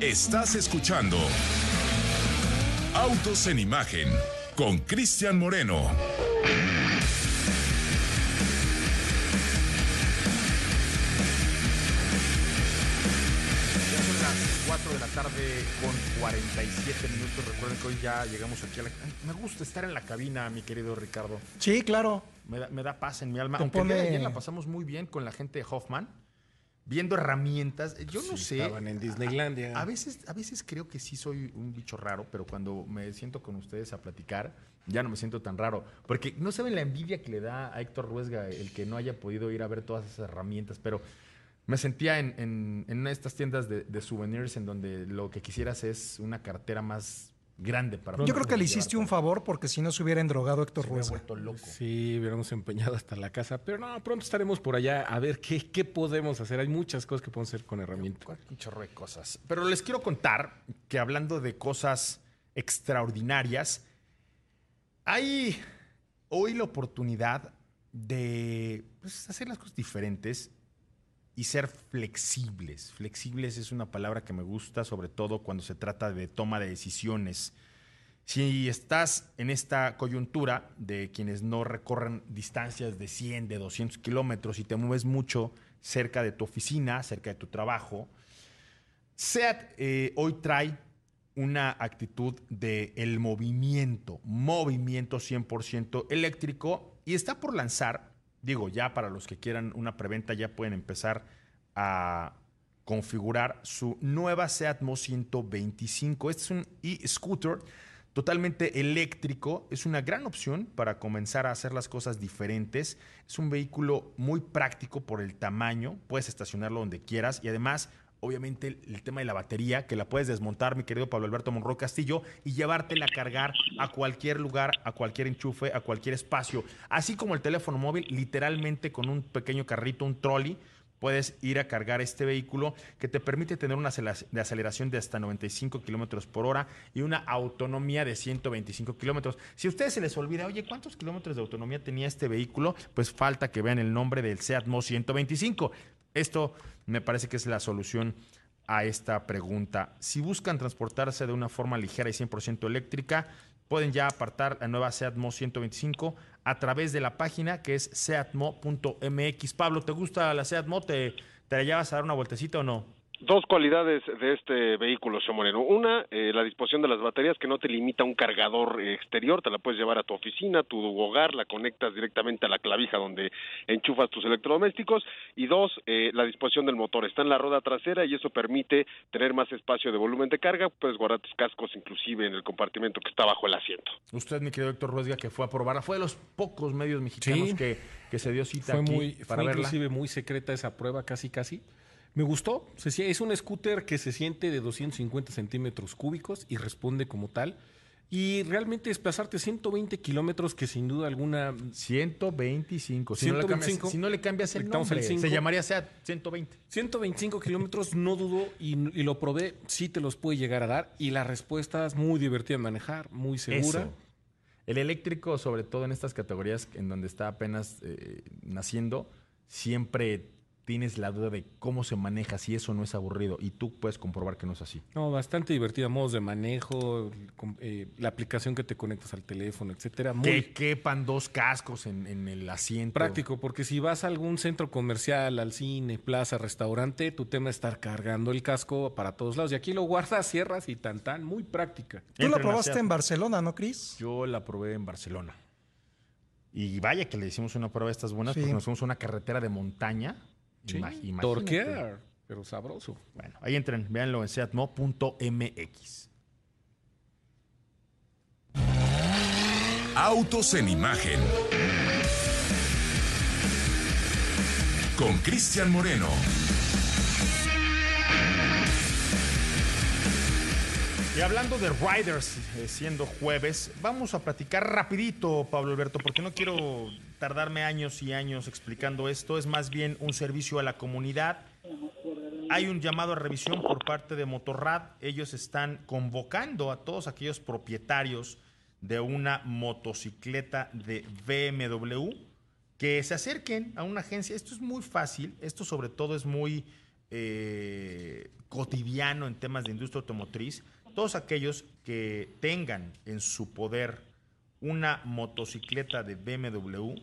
Estás escuchando Autos en Imagen con Cristian Moreno. Ya son las 4 de la tarde con 47 minutos. Recuerden que hoy ya llegamos aquí a la... Ay, me gusta estar en la cabina, mi querido Ricardo. Sí, claro. Me da, me da paz en mi alma. Aunque el día de pone- ayer la pasamos muy bien con la gente de Hoffman, viendo herramientas. Yo no sé. Estaban en Disneylandia. A veces, a veces creo que sí soy un bicho raro, pero cuando me siento con ustedes a platicar, ya no me siento tan raro. Porque no saben la envidia que le da a Héctor Ruesga el que no haya podido ir a ver todas esas herramientas, pero me sentía en, en- en una de estas tiendas de, de souvenirs en donde lo que quisieras es una cartera más grande para Yo creo que le hiciste un favor porque si no se hubiera endrogado Héctor he Ruesga. vuelto loco. Sí, hubiéramos empeñado hasta la casa, pero no, pronto estaremos por allá a ver qué, qué podemos hacer. Hay muchas cosas que podemos hacer con herramientas. Un chorro de cosas. Pero les quiero contar que hablando de cosas extraordinarias, hay hoy la oportunidad de pues, hacer las cosas diferentes y ser flexibles. Flexibles es una palabra que me gusta, sobre todo cuando se trata de toma de decisiones. Si estás en esta coyuntura de quienes no recorren distancias de 100, de 200 kilómetros y te mueves mucho cerca de tu oficina, cerca de tu trabajo, SEAT eh, hoy trae una actitud de el movimiento, movimiento 100% eléctrico y está por lanzar, digo, ya para los que quieran una preventa ya pueden empezar a configurar su nueva Seat Mo 125. Este es un e-scooter totalmente eléctrico, es una gran opción para comenzar a hacer las cosas diferentes. Es un vehículo muy práctico por el tamaño, puedes estacionarlo donde quieras y además obviamente el, tema de la batería, que la puedes desmontar, mi querido Pablo Alberto Monroy Castillo, y llevártela a cargar a cualquier lugar, a cualquier enchufe, a cualquier espacio. Así como el teléfono móvil, literalmente con un pequeño carrito, un trolley, puedes ir a cargar este vehículo que te permite tener una aceleración de hasta 95 kilómetros por hora y una autonomía de 125 kilómetros. Si a ustedes se les olvida, oye, ¿cuántos kilómetros de autonomía tenía este vehículo? Pues falta que vean el nombre del Seat Mo 125. Esto me parece que es la solución a esta pregunta. Si buscan transportarse de una forma ligera y 100% eléctrica, pueden ya apartar la nueva Seat Mo 125 a través de la página que es seatmo.mx. Pablo, ¿te gusta la Seat Mo? ¿Te, te la llevas a dar una vueltecita o no? Dos cualidades de este vehículo, señor Moreno. Una, eh, la disposición de las baterías que no te limita a un cargador exterior, te la puedes llevar a tu oficina, a tu hogar, la conectas directamente a la clavija donde enchufas tus electrodomésticos. Y dos, eh, la disposición del motor. Está en la rueda trasera y eso permite tener más espacio de volumen de carga. Puedes guardar tus cascos inclusive en el compartimento que está bajo el asiento. Usted, mi querido Héctor Ruesga, que fue a probarla, fue de los pocos medios mexicanos Sí. que, que se dio cita Fue aquí muy, para fue verla. inclusive muy secreta esa prueba, casi casi. Me gustó. Es un scooter que se siente de 250 centímetros cúbicos y responde como tal. Y realmente desplazarte 120 kilómetros, que sin duda alguna 125. Si, No le cambias, 125. si no le cambias el nombre, se llamaría Seat 120. 125 kilómetros, no dudo, y, y lo probé, sí te los puede llegar a dar. Y la respuesta es muy divertida de manejar, muy segura. Eso. El eléctrico, sobre todo en estas categorías en donde está apenas eh, naciendo, siempre tienes la duda de cómo se maneja, si eso no es aburrido. Y tú puedes comprobar que no es así. No, bastante divertida, modos de manejo, eh, la aplicación que te conectas al teléfono, etcétera. Muy Que quepan dos cascos en, en el asiento. práctico, porque si vas a algún centro comercial, al cine, plaza, restaurante, tu tema es estar cargando el casco para todos lados. Y aquí lo guardas, cierras y tan tan, muy práctica. Tú la probaste en Barcelona, ¿no, Cris? Yo la probé en Barcelona. Y vaya que le hicimos una prueba de estas buenas Sí. porque nos fuimos a una carretera de montaña. Imagínate. Torquear, pero sabroso. Bueno, ahí entren, véanlo en seatmo.mx. Autos en Imagen. Con Cristian Moreno. Y hablando de riders, eh, siendo jueves, vamos a platicar rapidito, Pablo Alberto, porque no quiero tardarme años y años explicando esto. Es más bien un servicio a la comunidad. Hay un llamado a revisión por parte de Motorrad. Ellos están convocando a todos aquellos propietarios de una motocicleta de BMW que se acerquen a una agencia. Esto es muy fácil. Esto sobre todo es muy eh, cotidiano en temas de industria automotriz, todos aquellos que tengan en su poder una motocicleta de BMW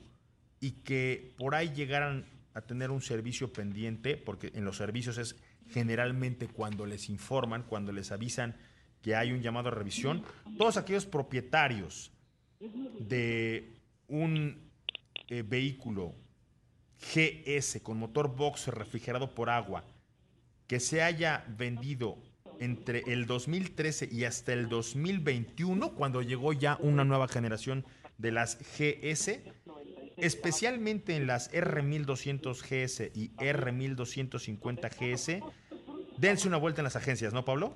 y que por ahí llegaran a tener un servicio pendiente, porque en los servicios es generalmente cuando les informan, cuando les avisan que hay un llamado a revisión, todos aquellos propietarios de un eh, vehículo GS con motor box refrigerado por agua que se haya vendido entre el 2013 y hasta el 2021, cuando llegó ya una nueva generación de las GS, especialmente en las R1200 GS y R1250 GS, dense una vuelta en las agencias, ¿no, Pablo?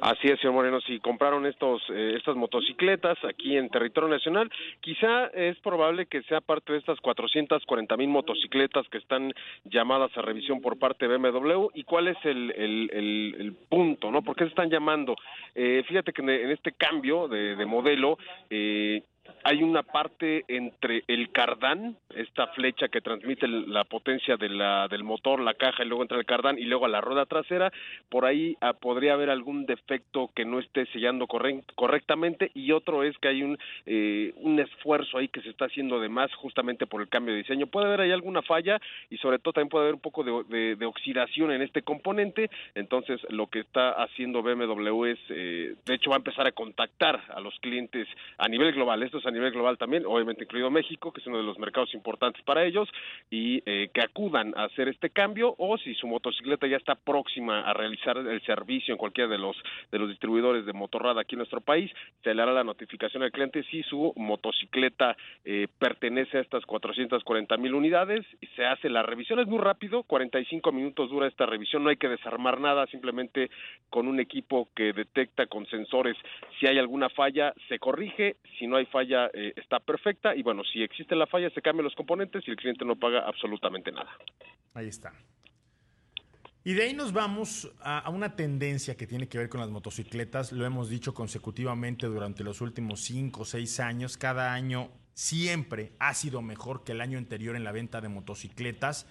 Así es, señor Moreno. Si compraron estos eh, estas motocicletas aquí en territorio nacional, quizá es probable que sea parte de estas 440 mil motocicletas que están llamadas a revisión por parte de BMW. ¿Y cuál es el, el, punto? ¿no? ¿Por qué se están llamando? Eh, fíjate que en este cambio de, de modelo, eh, hay una parte entre el cardán, esta flecha que transmite la potencia de la, del motor, la caja y luego entre el cardán y luego a la rueda trasera, por ahí ah, podría haber algún defecto que no esté sellando correctamente y otro es que hay un, eh, un esfuerzo ahí que se está haciendo de más justamente por el cambio de diseño. Puede haber ahí alguna falla y sobre todo también puede haber un poco de, de, oxidación en este componente, entonces lo que está haciendo BMW es, eh, de hecho va a empezar a contactar a los clientes a nivel global, a nivel global también, obviamente incluido México, que es uno de los mercados importantes para ellos, y eh, que acudan a hacer este cambio, o si su motocicleta ya está próxima a realizar el servicio en cualquiera de los de los distribuidores de motorrada aquí en nuestro país, se le hará la notificación al cliente si su motocicleta eh, pertenece a estas 440 mil unidades, y se hace la revisión, es muy rápido, 45 minutos dura esta revisión, no hay que desarmar nada, simplemente con un equipo que detecta con sensores si hay alguna falla, se corrige, si no hay falla, eh, está perfecta y bueno, si existe la falla se cambian los componentes y el cliente no paga absolutamente nada. Ahí está. Y de ahí nos vamos a, una tendencia que tiene que ver con las motocicletas. Lo hemos dicho consecutivamente durante los últimos cinco o seis años. Cada año siempre ha sido mejor que el año anterior en la venta de motocicletas.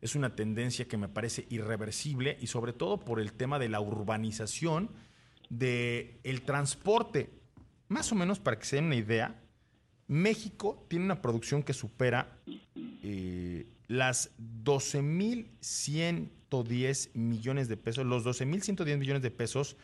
Es una tendencia que me parece irreversible y sobre todo por el tema de la urbanización del el transporte. Más o menos para que se den una idea, México tiene una producción que supera eh, las 12.110 millones de pesos, los 12.110 millones de pesos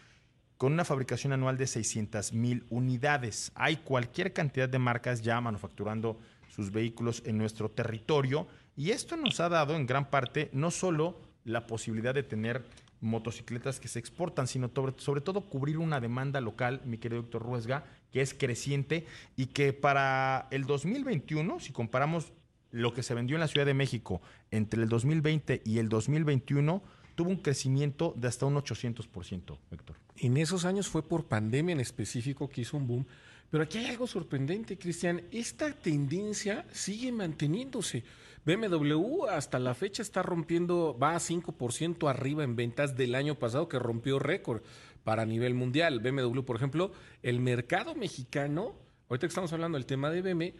con una fabricación anual de 600.000 unidades. Hay cualquier cantidad de marcas ya manufacturando sus vehículos en nuestro territorio y esto nos ha dado en gran parte no solo la posibilidad de tener motocicletas que se exportan, sino sobre, todo cubrir una demanda local, mi querido doctor Ruesga, que es creciente y que para el 2021, si comparamos lo que se vendió en la Ciudad de México entre el 2020 y el 2021, tuvo un crecimiento de hasta un 800%, Héctor. En esos años fue por pandemia en específico que hizo un boom. Pero aquí hay algo sorprendente, Cristian. Esta tendencia sigue manteniéndose. BMW hasta la fecha está rompiendo, va a 5% arriba en ventas del año pasado que rompió récord para nivel mundial. BMW, por ejemplo, el mercado mexicano, ahorita que estamos hablando del tema de BMW,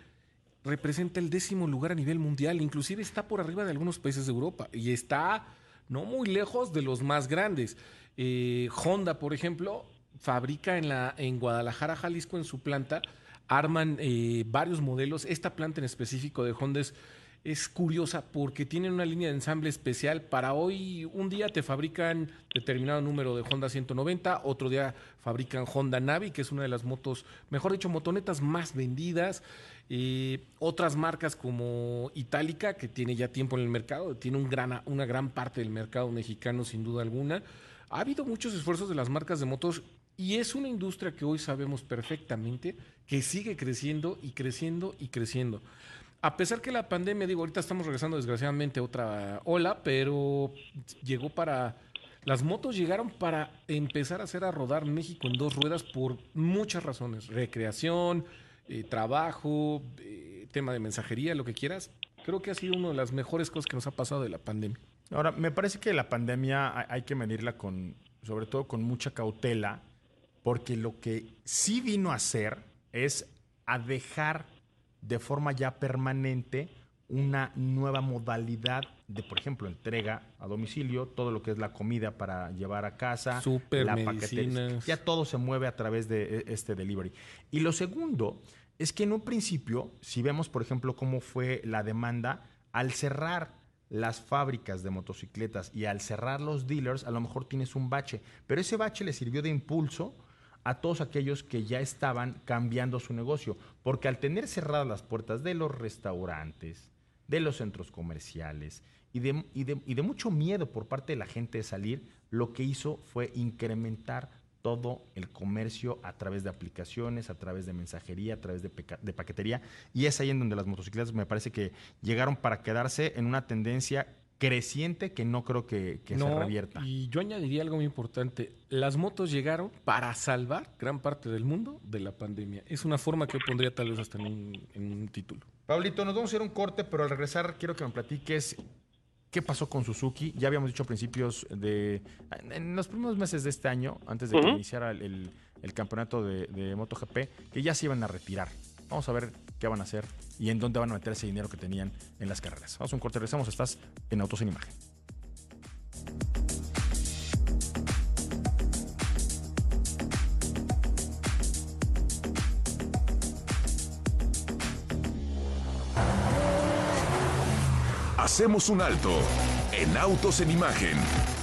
representa el décimo lugar a nivel mundial, inclusive está por arriba de algunos países de Europa y está no muy lejos de los más grandes. Eh, Honda, por ejemplo, fabrica en, la, en Guadalajara, Jalisco, en su planta, arman eh, varios modelos. Esta planta en específico de Honda es curiosa porque tienen una línea de ensamble especial. Para hoy, un día te fabrican determinado número de Honda 190, otro día fabrican Honda Navi, que es una de las motos, mejor dicho, motonetas más vendidas. Eh, otras marcas como Itálica, que tiene ya tiempo en el mercado, tiene un una gran parte del mercado mexicano sin duda alguna. Ha habido muchos esfuerzos de las marcas de motos y es una industria que hoy sabemos perfectamente que sigue creciendo y creciendo y creciendo a pesar que la pandemia, digo, ahorita estamos regresando desgraciadamente a otra ola, pero llegó para... Las motos llegaron para empezar a hacer a rodar México en dos ruedas por muchas razones. Recreación, eh, trabajo, eh, tema de mensajería, lo que quieras. Creo que ha sido una de las mejores cosas que nos ha pasado de la pandemia. Ahora, me parece que la pandemia hay que medirla con, sobre todo con mucha cautela, porque lo que sí vino a hacer es a dejar de forma ya permanente una nueva modalidad de, por ejemplo, entrega a domicilio, todo lo que es la comida para llevar a casa, la paquetería. Ya todo se mueve a través de e- este delivery. Y lo segundo es que en un principio, si vemos, por ejemplo, cómo fue la demanda, al cerrar las fábricas de motocicletas y al cerrar los dealers, a lo mejor tienes un bache, pero ese bache le sirvió de impulso a todos aquellos que ya estaban cambiando su negocio, porque al tener cerradas las puertas de los restaurantes, de los centros comerciales y de, mucho miedo por parte de la gente de salir, lo que hizo fue incrementar todo el comercio a través de aplicaciones, a través de mensajería, a través de, de paquetería. Y es ahí en donde las motocicletas me parece que llegaron para quedarse en una tendencia creciente que no creo que, que se revierta. Y yo añadiría algo muy importante. Las motos llegaron para salvar gran parte del mundo de la pandemia. Es una forma que yo pondría tal vez hasta en un, en un título. Pablito, nos vamos a hacer un corte, pero al regresar quiero que me platiques qué pasó con Suzuki. Ya habíamos dicho a principios de. En los primeros meses de este año, antes de que iniciara el, el- el campeonato de, de MotoGP, que ya se iban a retirar. Vamos a ver qué van a hacer y en dónde van a meter ese dinero que tenían en las carreras. Vamos a un corte, regresamos. Estás en Autos en Imagen. Hacemos un alto en Autos en Imagen.